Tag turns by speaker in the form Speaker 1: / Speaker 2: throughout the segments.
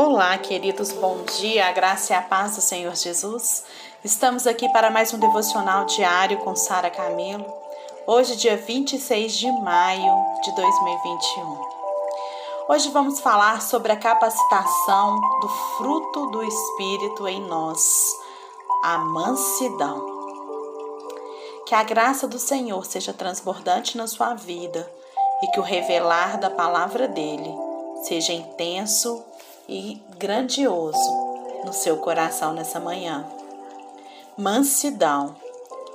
Speaker 1: Olá, queridos, bom dia, a graça e a paz do Senhor Jesus. Estamos aqui para mais um devocional diário com Sara Camilo. Hoje, dia 26 de maio de 2021. Hoje vamos falar sobre a capacitação do fruto do Espírito em nós, a mansidão. Que a graça do Senhor seja transbordante na sua vida e que o revelar da palavra dele seja intenso e grandioso no seu coração nessa manhã. Mansidão,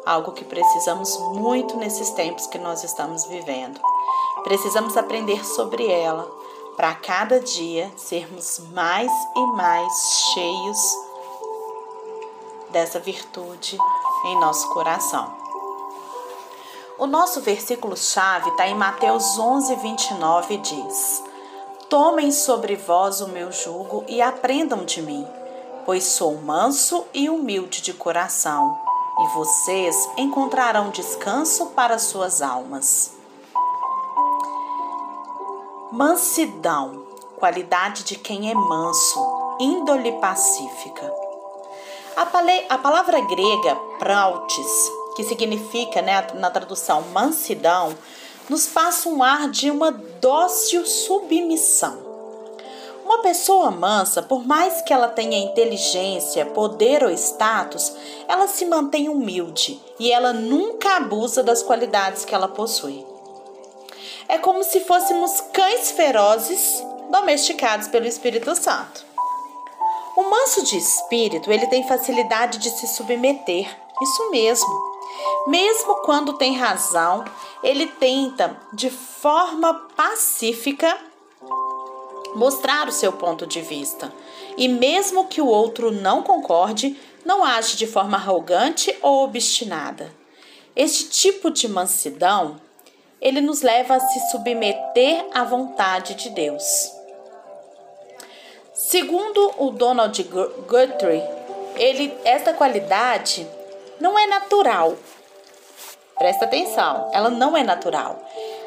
Speaker 1: algo que precisamos muito nesses tempos que nós estamos vivendo. Precisamos aprender sobre ela para cada dia sermos mais e mais cheios dessa virtude em nosso coração. O nosso versículo-chave está em Mateus 11, 29 e diz: Tomem sobre vós o meu jugo e aprendam de mim, pois sou manso e humilde de coração, e vocês encontrarão descanso para suas almas. Mansidão, qualidade de quem é manso, índole pacífica. A, a palavra grega prautes, que significa, né, na tradução mansidão, nos passa um ar de uma dócil submissão. Uma pessoa mansa, por mais que ela tenha inteligência, poder ou status, ela se mantém humilde e ela nunca abusa das qualidades que ela possui. É como se fôssemos cães ferozes domesticados pelo Espírito Santo. O manso de espírito, ele tem facilidade de se submeter, isso mesmo. Mesmo quando tem razão, ele tenta, de forma pacífica, mostrar o seu ponto de vista. E mesmo que o outro não concorde, não age de forma arrogante ou obstinada. Este tipo de mansidão, ele nos leva a se submeter à vontade de Deus. Segundo o Donald Guthrie, ele, esta qualidade não é natural, Presta atenção, ela não é natural.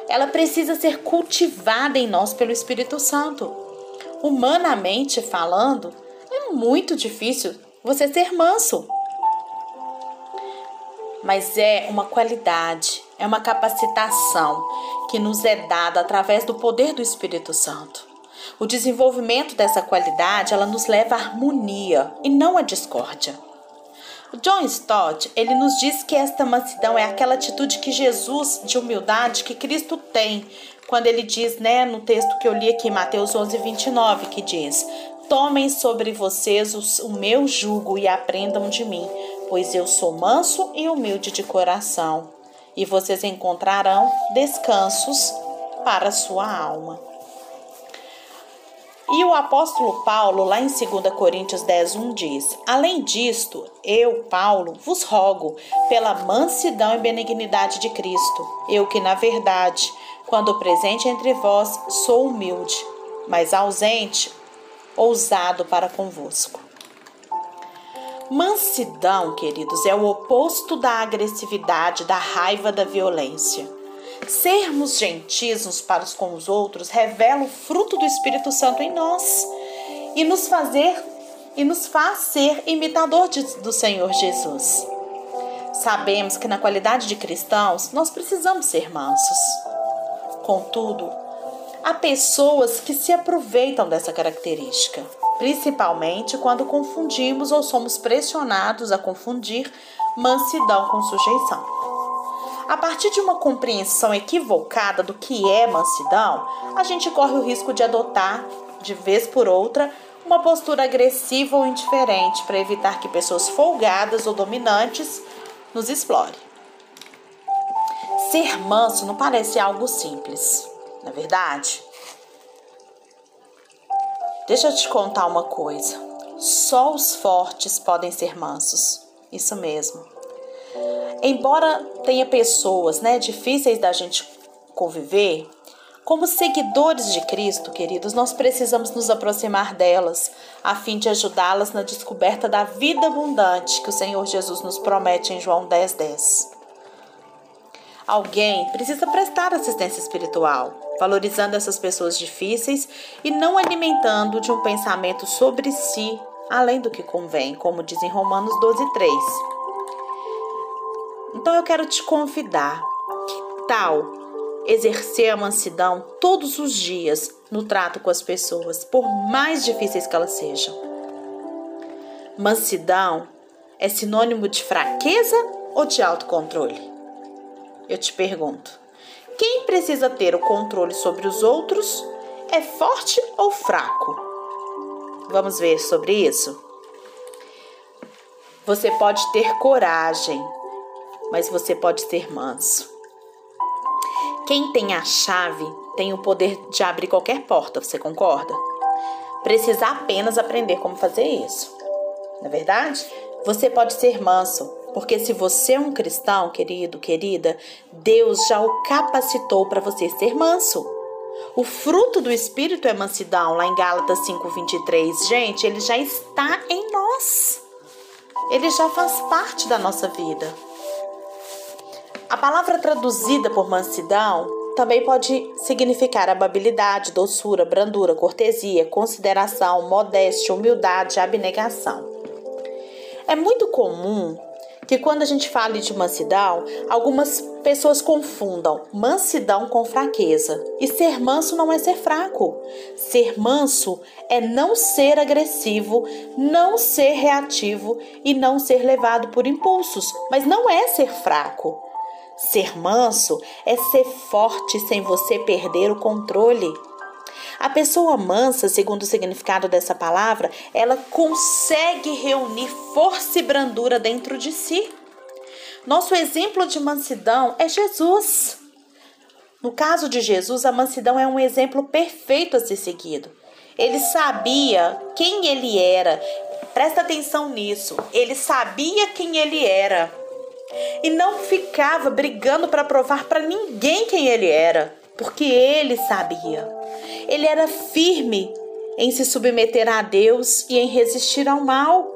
Speaker 1: Ela precisa ser cultivada em nós pelo Espírito Santo. Humanamente falando, é muito difícil você ser manso. Mas é uma qualidade, é uma capacitação que nos é dada através do poder do Espírito Santo. O desenvolvimento dessa qualidade, ela nos leva à harmonia e não à discórdia. John Stott, ele nos diz que esta mansidão é aquela atitude que Jesus, de humildade, que Cristo tem, quando ele diz, né, no texto que eu li aqui, Mateus 11, 29, que diz: Tomem sobre vocês o, o meu jugo e aprendam de mim, pois eu sou manso e humilde de coração, e vocês encontrarão descansos para a sua alma. E o apóstolo Paulo, lá em 2 Coríntios 10, 1, diz: Além disto, eu, Paulo, vos rogo, pela mansidão e benignidade de Cristo, eu que, na verdade, quando presente entre vós, sou humilde, mas ausente, ousado para convosco. Mansidão, queridos, é o oposto da agressividade, da raiva, da violência. Sermos gentis uns para os com os outros revela o fruto do Espírito Santo em nós e nos fazer e nos faz ser imitador do Senhor Jesus. Sabemos que na qualidade de cristãos nós precisamos ser mansos. Contudo, há pessoas que se aproveitam dessa característica, principalmente quando confundimos ou somos pressionados a confundir mansidão com sujeição. A partir de uma compreensão equivocada do que é mansidão, a gente corre o risco de adotar, de vez por outra, uma postura agressiva ou indiferente para evitar que pessoas folgadas ou dominantes nos explorem. Ser manso não parece algo simples, não é verdade? Deixa eu te contar uma coisa. Só os fortes podem ser mansos. Isso mesmo. Embora tenha pessoas, né, difíceis da gente conviver, como seguidores de Cristo, queridos, nós precisamos nos aproximar delas, a fim de ajudá-las na descoberta da vida abundante que o Senhor Jesus nos promete em João 10:10. 10. Alguém precisa prestar assistência espiritual. valorizando essas pessoas difíceis e não alimentando de um pensamento sobre si além do que convém, como diz em Romanos 12, 3. Então eu quero te convidar, que tal exercer a mansidão todos os dias no trato com as pessoas, por mais difíceis que elas sejam? Mansidão é sinônimo de fraqueza ou de autocontrole? Eu te pergunto. Quem precisa ter o controle sobre os outros é forte ou fraco? Vamos ver sobre isso? Você pode ter coragem, mas você pode ser manso. Quem tem a chave tem o poder de abrir qualquer porta, você concorda? Precisa apenas aprender como fazer isso. Não é verdade? Você pode ser manso, porque se você é um cristão, querido, querida, Deus já o capacitou para você ser manso. O fruto do Espírito é mansidão, lá em Gálatas 5,23. Gente, ele já está em nós. Ele já faz parte da nossa vida. A palavra traduzida por mansidão também pode significar amabilidade, doçura, brandura, cortesia, consideração, modéstia, humildade, abnegação. É muito comum que quando a gente fala de mansidão, algumas pessoas confundam mansidão com fraqueza. E ser manso não é ser fraco. Ser manso é não ser agressivo, não ser reativo e não ser levado por impulsos, mas não é ser fraco. Ser manso é ser forte sem você perder o controle. A pessoa mansa, segundo o significado dessa palavra, ela consegue reunir força e brandura dentro de si. Nosso exemplo de mansidão é Jesus. No caso de Jesus, a mansidão é um exemplo perfeito a ser seguido. Ele sabia quem ele era. Presta atenção nisso. Ele sabia quem ele era. E não ficava brigando para provar para ninguém quem ele era, porque ele sabia. Ele era firme em se submeter a Deus e em resistir ao mal.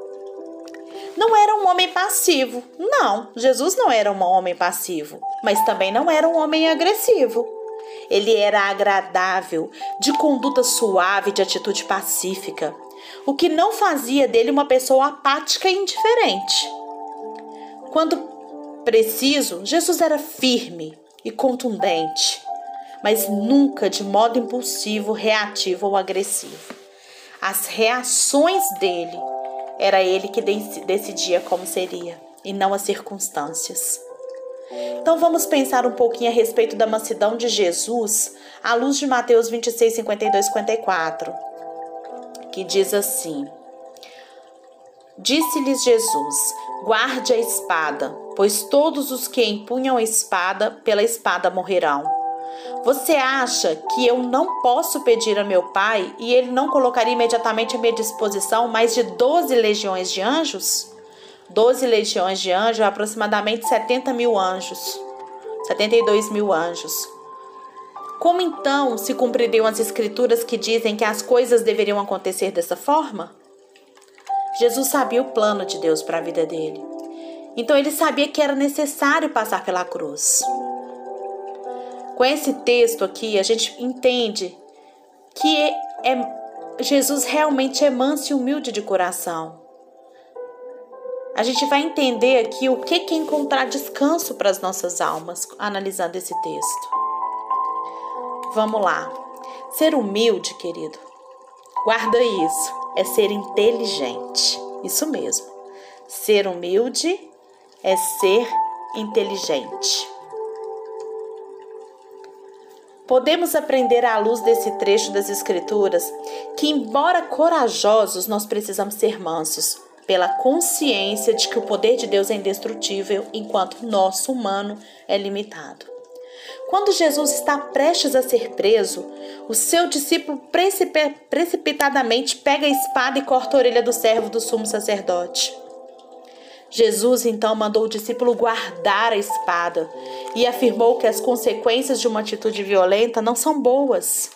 Speaker 1: Não era um homem passivo. Não, Jesus não era um homem passivo, mas também não era um homem agressivo. Ele era agradável, de conduta suave, de atitude pacífica, o que não fazia dele uma pessoa apática e indiferente. Quando preciso, Jesus era firme e contundente mas nunca de modo impulsivo, reativo ou agressivo. As reações dele era ele que decidia como seria e não as circunstâncias. Então vamos pensar um pouquinho a respeito da mansidão de Jesus à luz de Mateus 26, 52, 54, que diz assim: Disse-lhes Jesus: Guarde a espada, pois todos os que empunham a espada, pela espada morrerão. Você acha que eu não posso pedir a meu pai e ele não colocaria imediatamente à minha disposição mais de 12 legiões de anjos? 12 legiões de anjos é aproximadamente 70 mil anjos, 72 mil anjos. Como então se cumpririam as escrituras que dizem que as coisas deveriam acontecer dessa forma? Jesus sabia o plano de Deus para a vida dele. Então ele sabia que era necessário passar pela cruz. Com esse texto aqui, a gente entende que é, Jesus realmente é manso e humilde de coração. A gente vai entender aqui o que é encontrar descanso para as nossas almas, analisando esse texto. Vamos lá. Ser humilde, querido, guarda isso, é ser inteligente. Isso mesmo. Ser humilde é ser inteligente. Podemos aprender à luz desse trecho das Escrituras que, embora corajosos, nós precisamos ser mansos, pela consciência de que o poder de Deus é indestrutível, enquanto o nosso humano é limitado. Quando Jesus está prestes a ser preso, o seu discípulo precipitadamente pega a espada e corta a orelha do servo do sumo sacerdote. Jesus então mandou o discípulo guardar a espada e afirmou que as consequências de uma atitude violenta não são boas.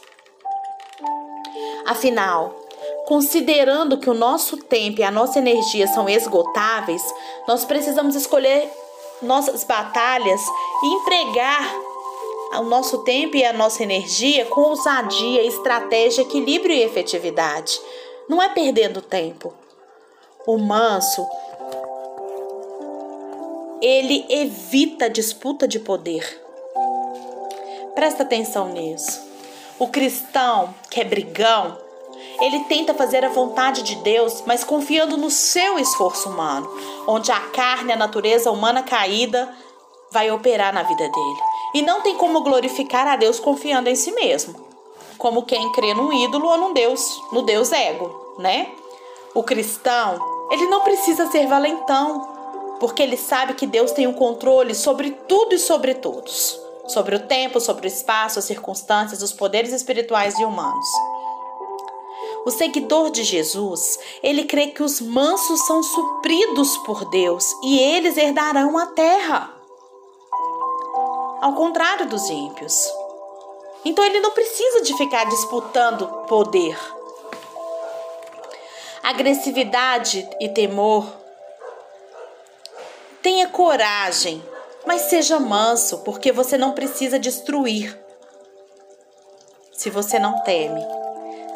Speaker 1: Afinal, considerando que o nosso tempo e a nossa energia são esgotáveis, nós precisamos escolher nossas batalhas e empregar o nosso tempo e a nossa energia com ousadia, estratégia, equilíbrio e efetividade. Não é perdendo tempo. O manso, ele evita disputa de poder. Presta atenção nisso. O cristão que é brigão, ele tenta fazer a vontade de Deus, mas confiando no seu esforço humano, onde a carne, a natureza humana caída, vai operar na vida dele. E não tem como glorificar a Deus confiando em si mesmo, como quem crê num ídolo ou num Deus, no Deus ego, né? O cristão, ele não precisa ser valentão, porque ele sabe que Deus tem o um controle sobre tudo e sobre todos, sobre o tempo, sobre o espaço, as circunstâncias, os poderes espirituais e humanos. O seguidor de Jesus, ele crê que os mansos são supridos por Deus e eles herdarão a terra. Ao contrário dos ímpios. Então ele não precisa de ficar disputando poder. Agressividade e temor. Tenha coragem, mas seja manso, porque você não precisa destruir. Se você não teme.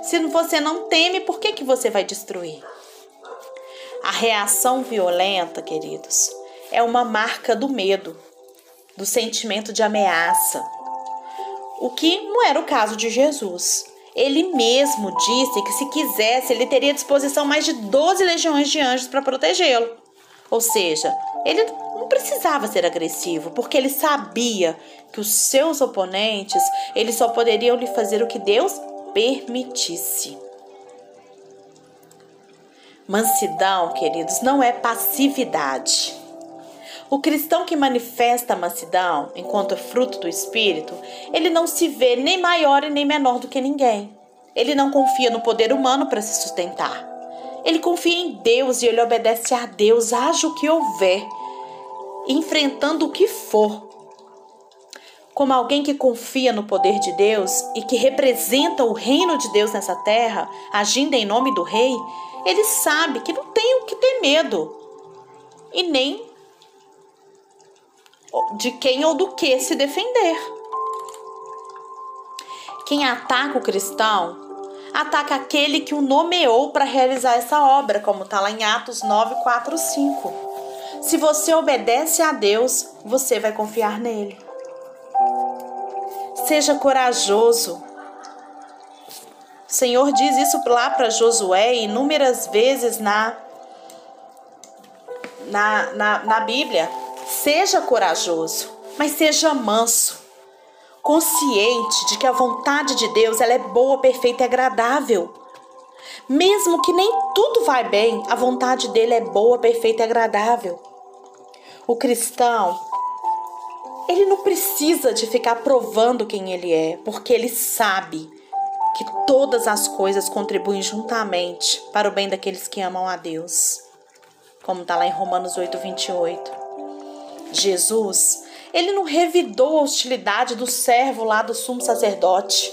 Speaker 1: Se você não teme, por que, que você vai destruir? A reação violenta, queridos, é uma marca do medo, do sentimento de ameaça. O que não era o caso de Jesus. Ele mesmo disse que, se quisesse, ele teria à disposição mais de 12 legiões de anjos para protegê-lo. Ou seja, ele não precisava ser agressivo, porque ele sabia que os seus oponentes, eles só poderiam lhe fazer o que Deus permitisse. Mansidão, queridos, não é passividade. O cristão que manifesta a mansidão enquanto fruto do Espírito, ele não se vê nem maior e nem menor do que ninguém. Ele não confia no poder humano para se sustentar. Ele confia em Deus e ele obedece a Deus, haja o que houver, enfrentando o que for, como alguém que confia no poder de Deus e que representa o reino de Deus nessa terra, agindo em nome do rei, ele sabe que não tem o que ter medo e nem de quem ou do que se defender. Quem ataca o cristão, ataca aquele que o nomeou para realizar essa obra, como está lá em Atos 9, 4, 5. Se você obedece a Deus, você vai confiar nele. Seja corajoso. O Senhor diz isso lá para Josué inúmeras vezes na, na, na, na Bíblia. Seja corajoso, mas seja manso, consciente de que a vontade de Deus ela é boa, perfeita e agradável. Mesmo que nem tudo vai bem, a vontade dele é boa, perfeita e agradável. O cristão, ele não precisa de ficar provando quem ele é, porque ele sabe que todas as coisas contribuem juntamente para o bem daqueles que amam a Deus. Como está lá em Romanos 8, 28. Jesus, ele não revidou a hostilidade do servo lá do sumo sacerdote,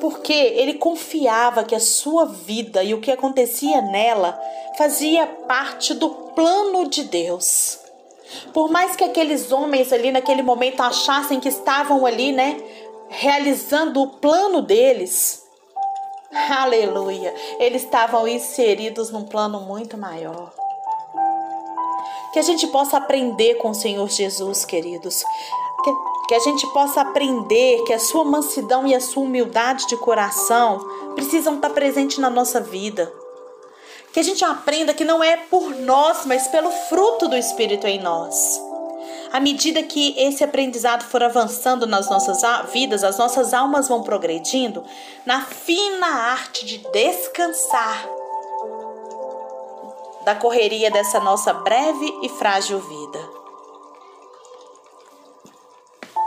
Speaker 1: porque ele confiava que a sua vida e o que acontecia nela fazia parte do plano de Deus. Por mais que aqueles homens ali naquele momento achassem que estavam ali, né, realizando o plano deles, aleluia, eles estavam inseridos num plano muito maior. Que a gente possa aprender com o Senhor Jesus, queridos. Que, que a gente possa aprender que a sua mansidão e a sua humildade de coração precisam estar presentes na nossa vida que a gente aprenda que não é por nós, mas pelo fruto do Espírito em nós. À medida que esse aprendizado for avançando nas nossas vidas, as nossas almas vão progredindo na fina arte de descansar da correria dessa nossa breve e frágil vida.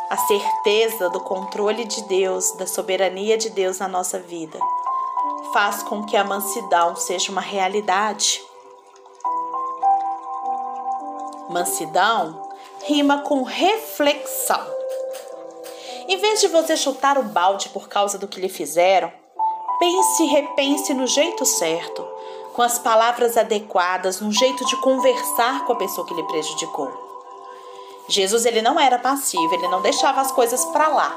Speaker 1: A certeza do controle de Deus, da soberania de Deus na nossa vida faz com que a mansidão seja uma realidade. Mansidão rima com reflexão. Em vez de você chutar o balde por causa do que lhe fizeram, pense e repense no jeito certo, com as palavras adequadas, no jeito de conversar com a pessoa que lhe prejudicou. Jesus ele não era passivo, ele não deixava as coisas para lá.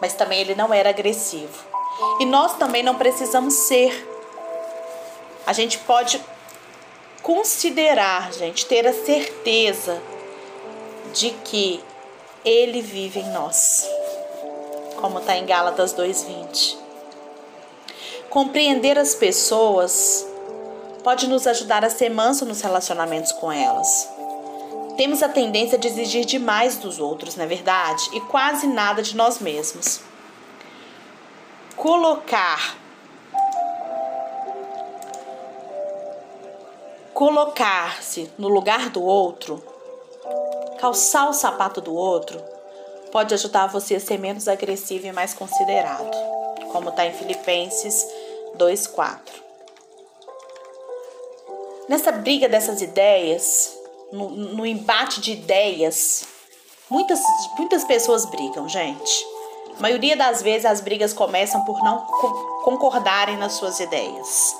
Speaker 1: Mas também ele não era agressivo. E nós também não precisamos ser. A gente pode considerar, gente, ter a certeza de que ele vive em nós. Como está em Gálatas 2:20. Compreender as pessoas pode nos ajudar a ser manso nos relacionamentos com elas. Temos a tendência de exigir demais dos outros, não é verdade? E quase nada de nós mesmos. Colocar colocar-se no lugar do outro, calçar o sapato do outro, pode ajudar você a ser menos agressivo e mais considerado, como está em Filipenses 2,4. Nessa briga dessas ideias, no, no embate de ideias, muitas, muitas pessoas brigam, gente. A maioria das vezes as brigas começam por não concordarem nas suas ideias.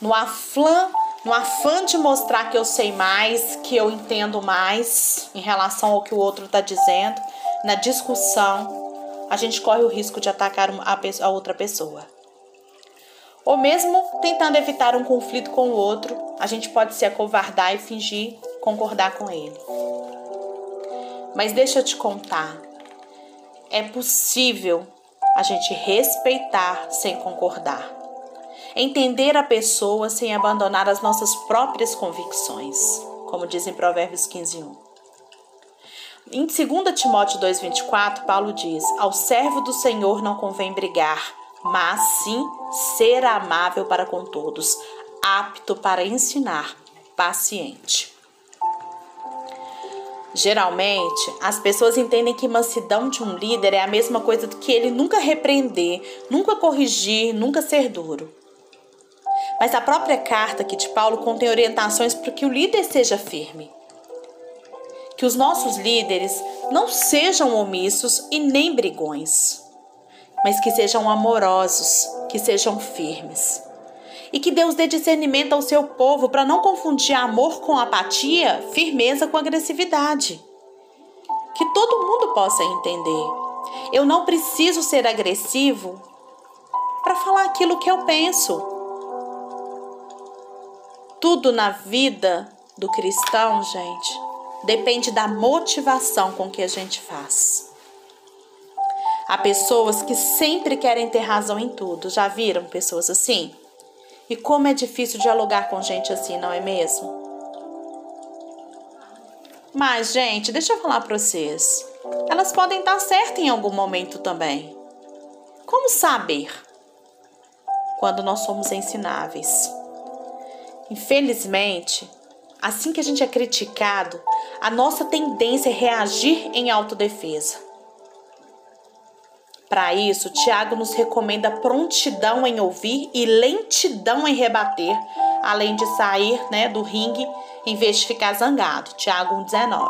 Speaker 1: No afã, no afã de mostrar que eu sei mais, que eu entendo mais em relação ao que o outro está dizendo, na discussão, a gente corre o risco de atacar a, outra pessoa. Ou mesmo tentando evitar um conflito com o outro, a gente pode se acovardar e fingir concordar com ele. Mas deixa eu te contar, é possível a gente respeitar sem concordar. Entender a pessoa sem abandonar as nossas próprias convicções, como diz em Provérbios 15, 1. Em 2 Timóteo 2,24, Paulo diz: Ao servo do Senhor não convém brigar, mas sim ser amável para com todos, apto para ensinar, paciente. Geralmente, as pessoas entendem que mansidão de um líder é a mesma coisa do que ele nunca repreender, nunca corrigir, nunca ser duro. Mas a própria carta aqui de Paulo contém orientações para que o líder seja firme. Que os nossos líderes não sejam omissos e nem brigões mas que sejam amorosos, que sejam firmes. E que Deus dê discernimento ao seu povo para não confundir amor com apatia, firmeza com agressividade. Que todo mundo possa entender. Eu não preciso ser agressivo para falar aquilo que eu penso. Tudo na vida do cristão, gente, depende da motivação com que a gente faz. Há pessoas que sempre querem ter razão em tudo. Já viram pessoas assim? E como é difícil dialogar com gente assim, não é mesmo? Mas, gente, deixa eu falar para vocês. Elas podem estar certas em algum momento também. Como saber? Quando nós somos ensináveis. Infelizmente, assim que a gente é criticado, a nossa tendência é reagir em autodefesa. Para isso, Tiago nos recomenda prontidão em ouvir e lentidão em rebater, além de sair né, do ringue em vez de ficar zangado. Tiago 1,19.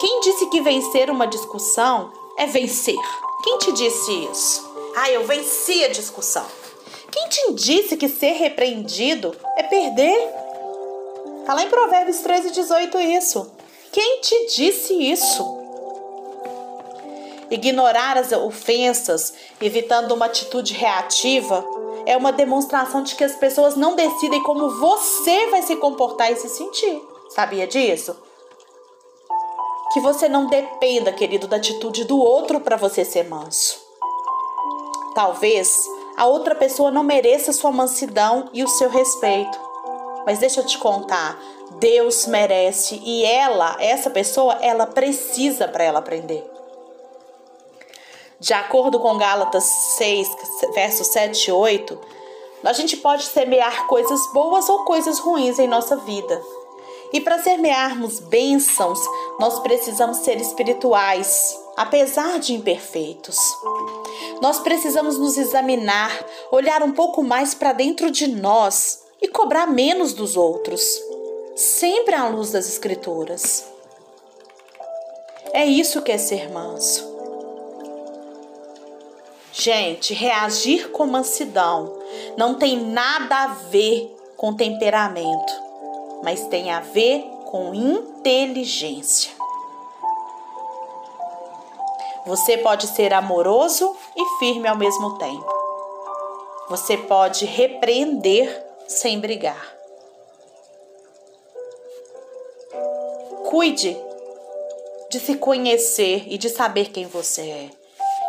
Speaker 1: Quem disse que vencer uma discussão é vencer? Quem te disse isso? Ah, eu venci a discussão. Quem te disse que ser repreendido é perder? Tá lá em Provérbios 13, 18 isso. Quem te disse isso? Ignorar as ofensas, evitando uma atitude reativa, é uma demonstração de que as pessoas não decidem como você vai se comportar e se sentir. Sabia disso? Que você não dependa, querido, da atitude do outro para você ser manso. Talvez a outra pessoa não mereça sua mansidão e o seu respeito. Mas deixa eu te contar, Deus merece e ela, essa pessoa, ela precisa para ela aprender. De acordo com Gálatas 6, versos 7 e 8, a gente pode semear coisas boas ou coisas ruins em nossa vida. E para semearmos bênçãos, nós precisamos ser espirituais, apesar de imperfeitos. Nós precisamos nos examinar, olhar um pouco mais para dentro de nós e cobrar menos dos outros, sempre à luz das Escrituras. É isso que é ser manso. Gente, reagir com mansidão não tem nada a ver com temperamento, mas tem a ver com inteligência. Você pode ser amoroso e firme ao mesmo tempo. Você pode repreender sem brigar. Cuide de se conhecer e de saber quem você é,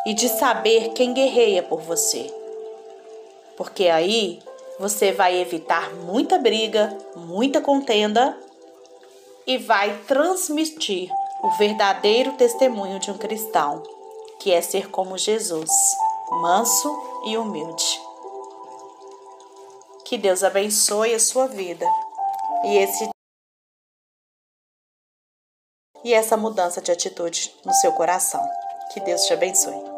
Speaker 1: e de saber quem guerreia por você. Porque aí você vai evitar muita briga, muita contenda e vai transmitir o verdadeiro testemunho de um cristão, que é ser como Jesus, manso e humilde. Que Deus abençoe a sua vida e esse e essa mudança de atitude no seu coração. Que Deus te abençoe.